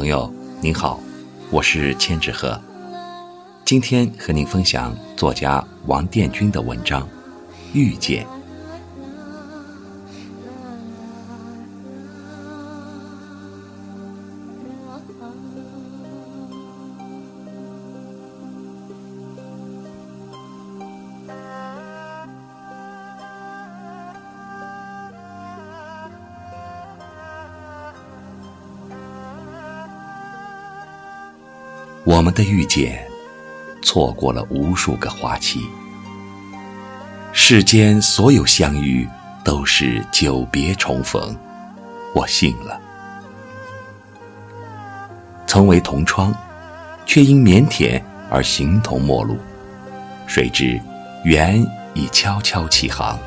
朋友您好，我是千纸鹤，今天和您分享作家王殿军的文章《遇见》。我们的遇见，错过了无数个花期。世间所有相遇，都是久别重逢。我信了。曾为同窗，却因腼腆而形同陌路。谁知缘已悄悄起航，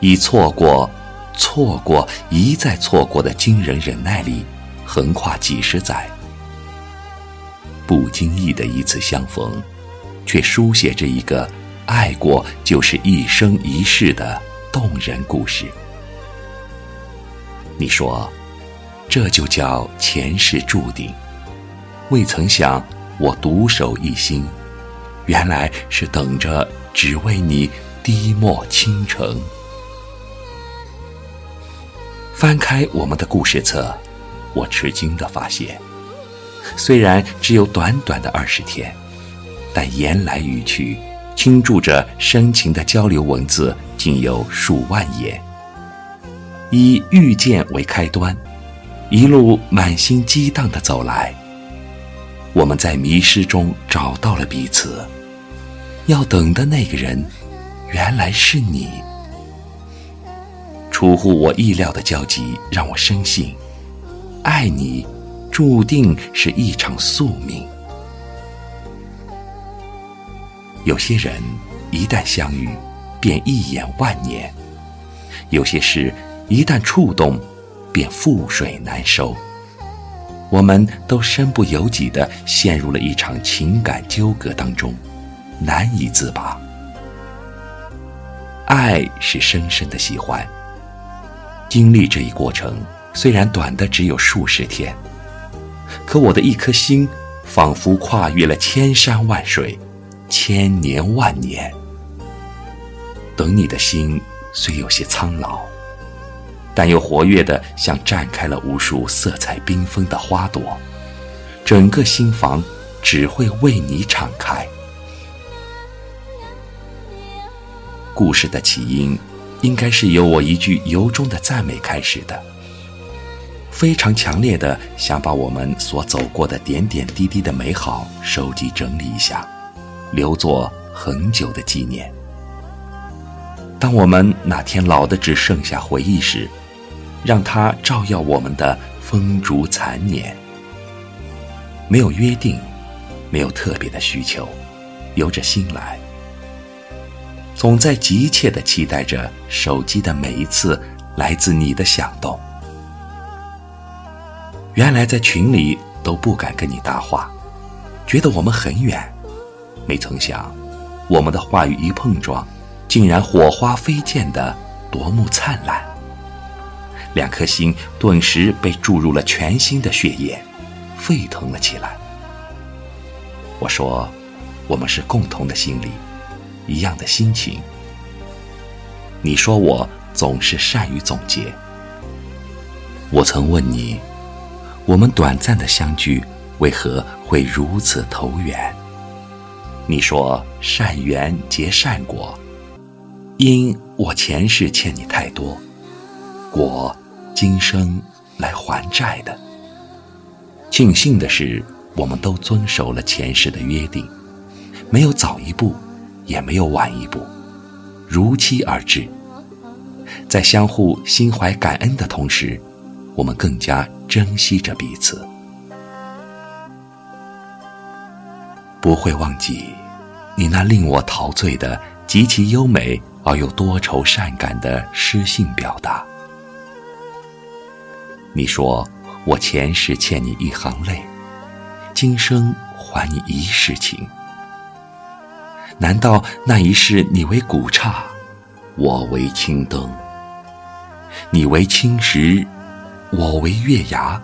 以错过、错过、一再错过的惊人忍耐力，横跨几十载。不经意的一次相逢，却书写着一个爱过就是一生一世的动人故事。你说，这就叫前世注定。未曾想，我独守一心，原来是等着只为你滴墨倾城。翻开我们的故事册，我吃惊的发现。虽然只有短短的二十天，但言来语去，倾注着深情的交流文字，竟有数万言。以遇见为开端，一路满心激荡的走来。我们在迷失中找到了彼此，要等的那个人，原来是你。出乎我意料的交集，让我深信，爱你。注定是一场宿命。有些人一旦相遇，便一眼万年；有些事一旦触动，便覆水难收。我们都身不由己地陷入了一场情感纠葛当中，难以自拔。爱是深深的喜欢，经历这一过程，虽然短的只有数十天。可我的一颗心，仿佛跨越了千山万水，千年万年。等你的心虽有些苍老，但又活跃的像绽开了无数色彩缤纷的花朵，整个心房只会为你敞开。故事的起因，应该是由我一句由衷的赞美开始的。非常强烈的想把我们所走过的点点滴滴的美好收集整理一下，留作恒久的纪念。当我们哪天老的只剩下回忆时，让它照耀我们的风烛残年。没有约定，没有特别的需求，由着心来，总在急切的期待着手机的每一次来自你的响动。原来在群里都不敢跟你搭话，觉得我们很远。没曾想，我们的话语一碰撞，竟然火花飞溅的夺目灿烂。两颗心顿时被注入了全新的血液，沸腾了起来。我说，我们是共同的心理，一样的心情。你说我总是善于总结。我曾问你。我们短暂的相聚，为何会如此投缘？你说善缘结善果，因我前世欠你太多，果今生来还债的。庆幸的是，我们都遵守了前世的约定，没有早一步，也没有晚一步，如期而至。在相互心怀感恩的同时。我们更加珍惜着彼此，不会忘记你那令我陶醉的极其优美而又多愁善感的诗性表达。你说我前世欠你一行泪，今生还你一世情。难道那一世你为古刹，我为青灯，你为青石？我为月牙，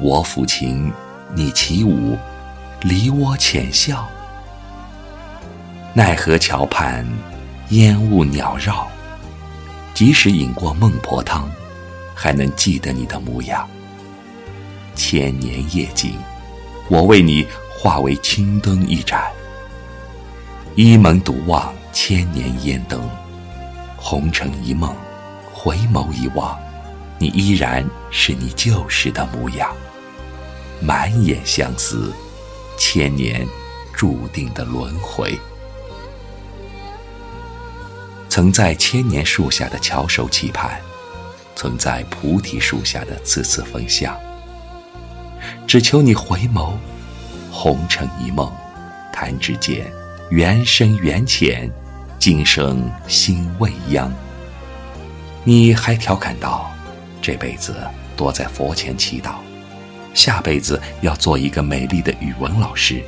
我抚琴，你起舞，离我浅笑。奈何桥畔烟雾缭绕，即使饮过孟婆汤，还能记得你的模样。千年夜景，我为你化为青灯一盏。一门独望千年烟灯，红尘一梦，回眸一望，你依然是你旧时的模样。满眼相思，千年注定的轮回。曾在千年树下的翘首期盼，曾在菩提树下的次次分享。只求你回眸，红尘一梦，弹指间。缘深缘浅，今生心未央。你还调侃道：“这辈子多在佛前祈祷，下辈子要做一个美丽的语文老师，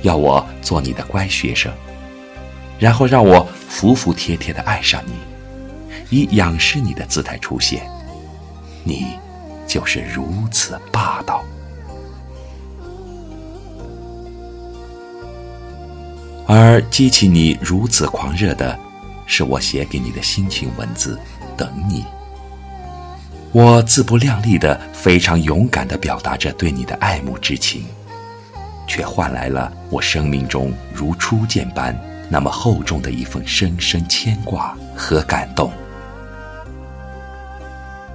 要我做你的乖学生，然后让我服服帖帖的爱上你，以仰视你的姿态出现。你就是如此霸道。”而激起你如此狂热的，是我写给你的心情文字。等你，我自不量力的、非常勇敢的表达着对你的爱慕之情，却换来了我生命中如初见般那么厚重的一份深深牵挂和感动。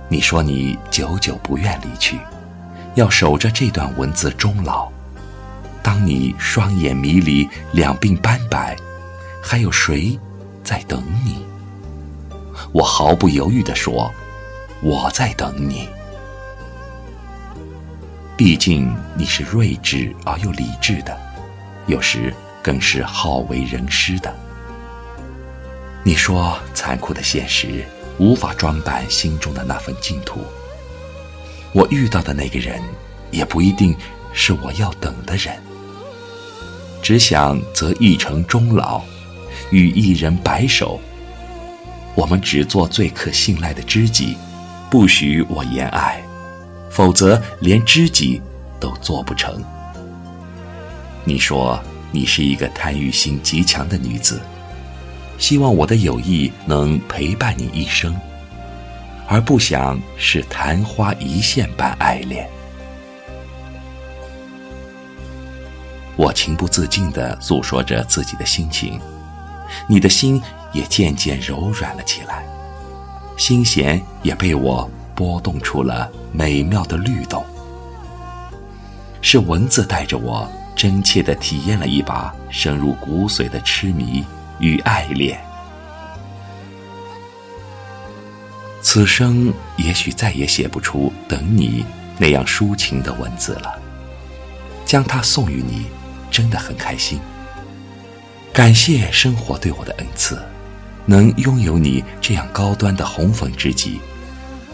你说你久久不愿离去，要守着这段文字终老。当你双眼迷离，两鬓斑白，还有谁在等你？我毫不犹豫地说：“我在等你。”毕竟你是睿智而又理智的，有时更是好为人师的。你说残酷的现实无法装扮心中的那份净土，我遇到的那个人也不一定是我要等的人。只想择一城终老，与一人白首。我们只做最可信赖的知己，不许我言爱，否则连知己都做不成。你说你是一个贪欲心极强的女子，希望我的友谊能陪伴你一生，而不想是昙花一现般爱恋。我情不自禁地诉说着自己的心情，你的心也渐渐柔软了起来，心弦也被我拨动出了美妙的律动。是文字带着我真切地体验了一把深入骨髓的痴迷与爱恋。此生也许再也写不出等你那样抒情的文字了，将它送予你。真的很开心，感谢生活对我的恩赐，能拥有你这样高端的红粉知己，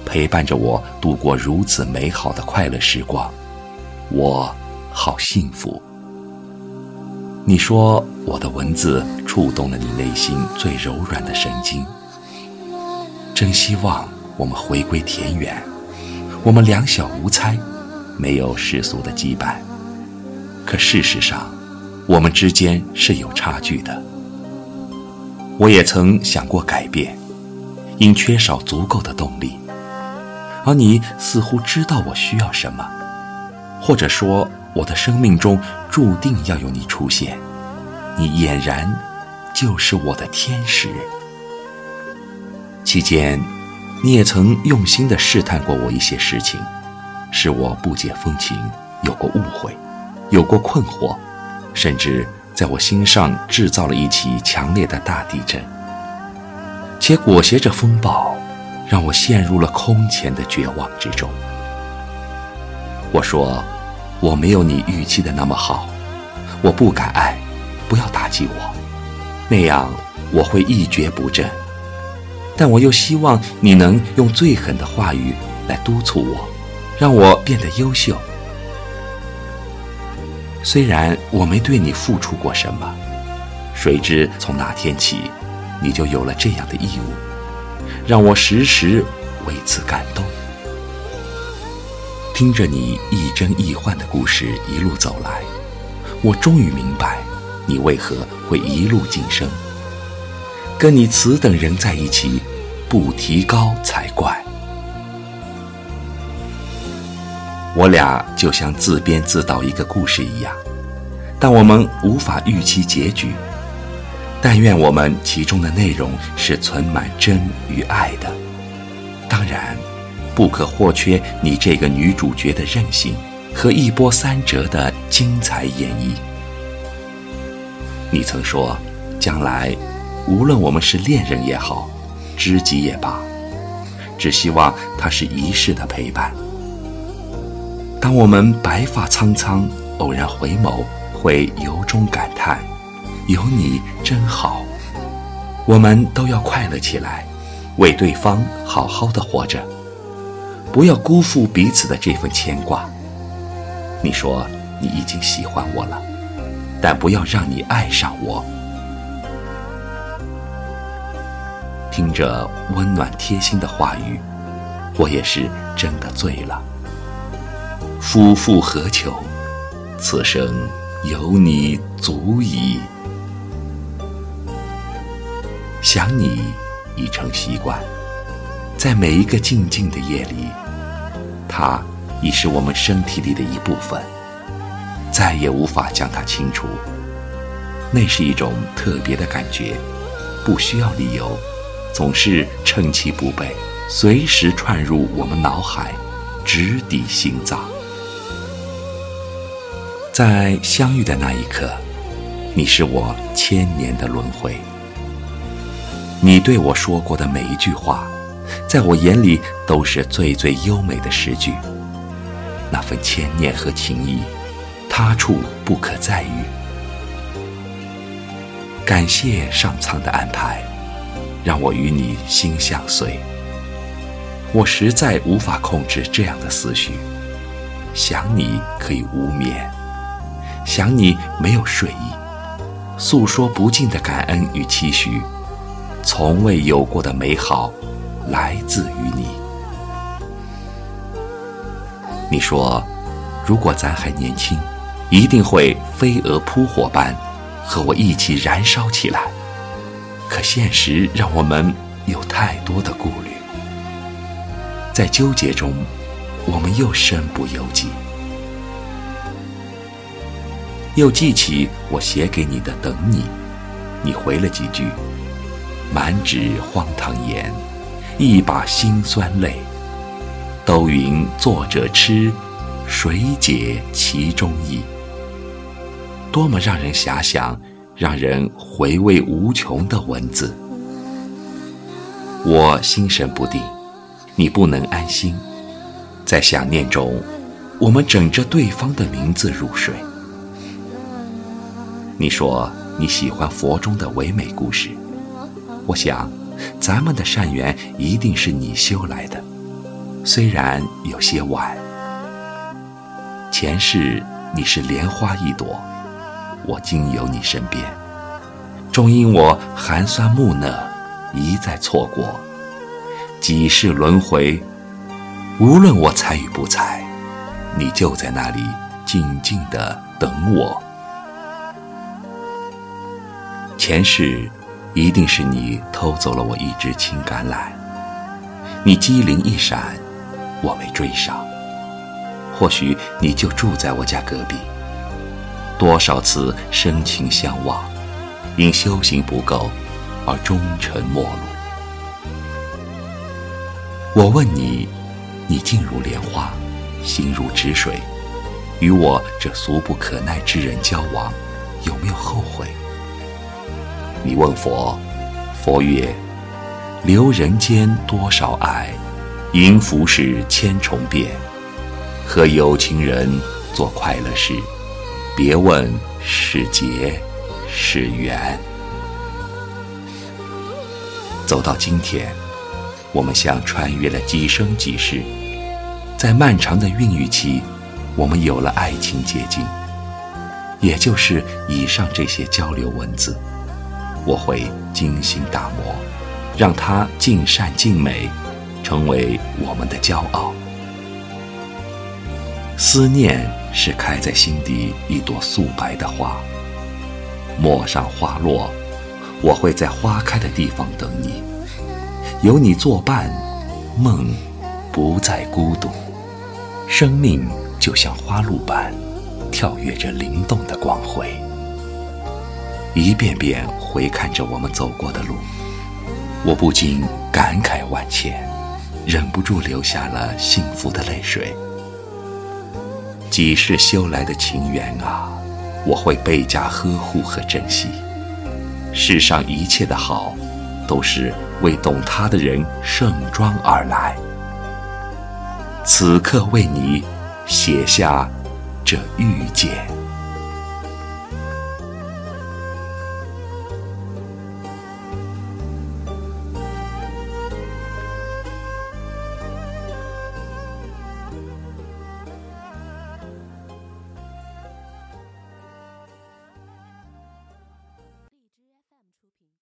陪伴着我度过如此美好的快乐时光，我好幸福。你说我的文字触动了你内心最柔软的神经，真希望我们回归田园，我们两小无猜，没有世俗的羁绊。可事实上，我们之间是有差距的。我也曾想过改变，因缺少足够的动力，而你似乎知道我需要什么，或者说我的生命中注定要有你出现。你俨然就是我的天使。期间，你也曾用心地试探过我一些事情，使我不解风情，有过误会。有过困惑，甚至在我心上制造了一起强烈的大地震，且裹挟着风暴，让我陷入了空前的绝望之中。我说，我没有你预期的那么好，我不敢爱，不要打击我，那样我会一蹶不振。但我又希望你能用最狠的话语来督促我，让我变得优秀。虽然我没对你付出过什么，谁知从那天起，你就有了这样的义务，让我时时为此感动。听着你亦真亦幻的故事一路走来，我终于明白，你为何会一路晋升。跟你此等人在一起，不提高才怪。我俩就像自编自导一个故事一样，但我们无法预期结局。但愿我们其中的内容是存满真与爱的。当然，不可或缺你这个女主角的任性和一波三折的精彩演绎。你曾说，将来无论我们是恋人也好，知己也罢，只希望他是一世的陪伴。当我们白发苍苍，偶然回眸，会由衷感叹：有你真好。我们都要快乐起来，为对方好好的活着，不要辜负彼此的这份牵挂。你说你已经喜欢我了，但不要让你爱上我。听着温暖贴心的话语，我也是真的醉了。夫复何求？此生有你足矣。想你已成习惯，在每一个静静的夜里，它已是我们身体里的一部分，再也无法将它清除。那是一种特别的感觉，不需要理由，总是趁其不备，随时窜入我们脑海，直抵心脏。在相遇的那一刻，你是我千年的轮回。你对我说过的每一句话，在我眼里都是最最优美的诗句。那份牵念和情谊，他处不可再遇。感谢上苍的安排，让我与你心相随。我实在无法控制这样的思绪，想你可以无眠。想你没有睡意，诉说不尽的感恩与期许，从未有过的美好，来自于你。你说，如果咱还年轻，一定会飞蛾扑火般和我一起燃烧起来。可现实让我们有太多的顾虑，在纠结中，我们又身不由己。又记起我写给你的“等你”，你回了几句，满纸荒唐言，一把辛酸泪。都云作者痴，谁解其中意？多么让人遐想、让人回味无穷的文字。我心神不定，你不能安心，在想念中，我们枕着对方的名字入睡。你说你喜欢佛中的唯美故事，我想，咱们的善缘一定是你修来的，虽然有些晚。前世你是莲花一朵，我今有你身边，终因我寒酸木讷，一再错过。几世轮回，无论我猜与不猜，你就在那里静静的等我。前世，一定是你偷走了我一支青橄榄。你机灵一闪，我没追上。或许你就住在我家隔壁。多少次深情相望，因修行不够而终成陌路。我问你，你静如莲花，心如止水，与我这俗不可耐之人交往，有没有后悔？你问佛，佛曰：“留人间多少爱，迎福是千重变。和有情人做快乐事，别问是劫是缘。”走到今天，我们像穿越了几生几世，在漫长的孕育期，我们有了爱情结晶，也就是以上这些交流文字。我会精心打磨，让它尽善尽美，成为我们的骄傲。思念是开在心底一朵素白的花，陌上花落，我会在花开的地方等你，有你作伴，梦不再孤独，生命就像花路般跳跃着灵动的光辉。一遍遍回看着我们走过的路，我不禁感慨万千，忍不住流下了幸福的泪水。几世修来的情缘啊，我会倍加呵护和珍惜。世上一切的好，都是为懂他的人盛装而来。此刻为你写下这遇见。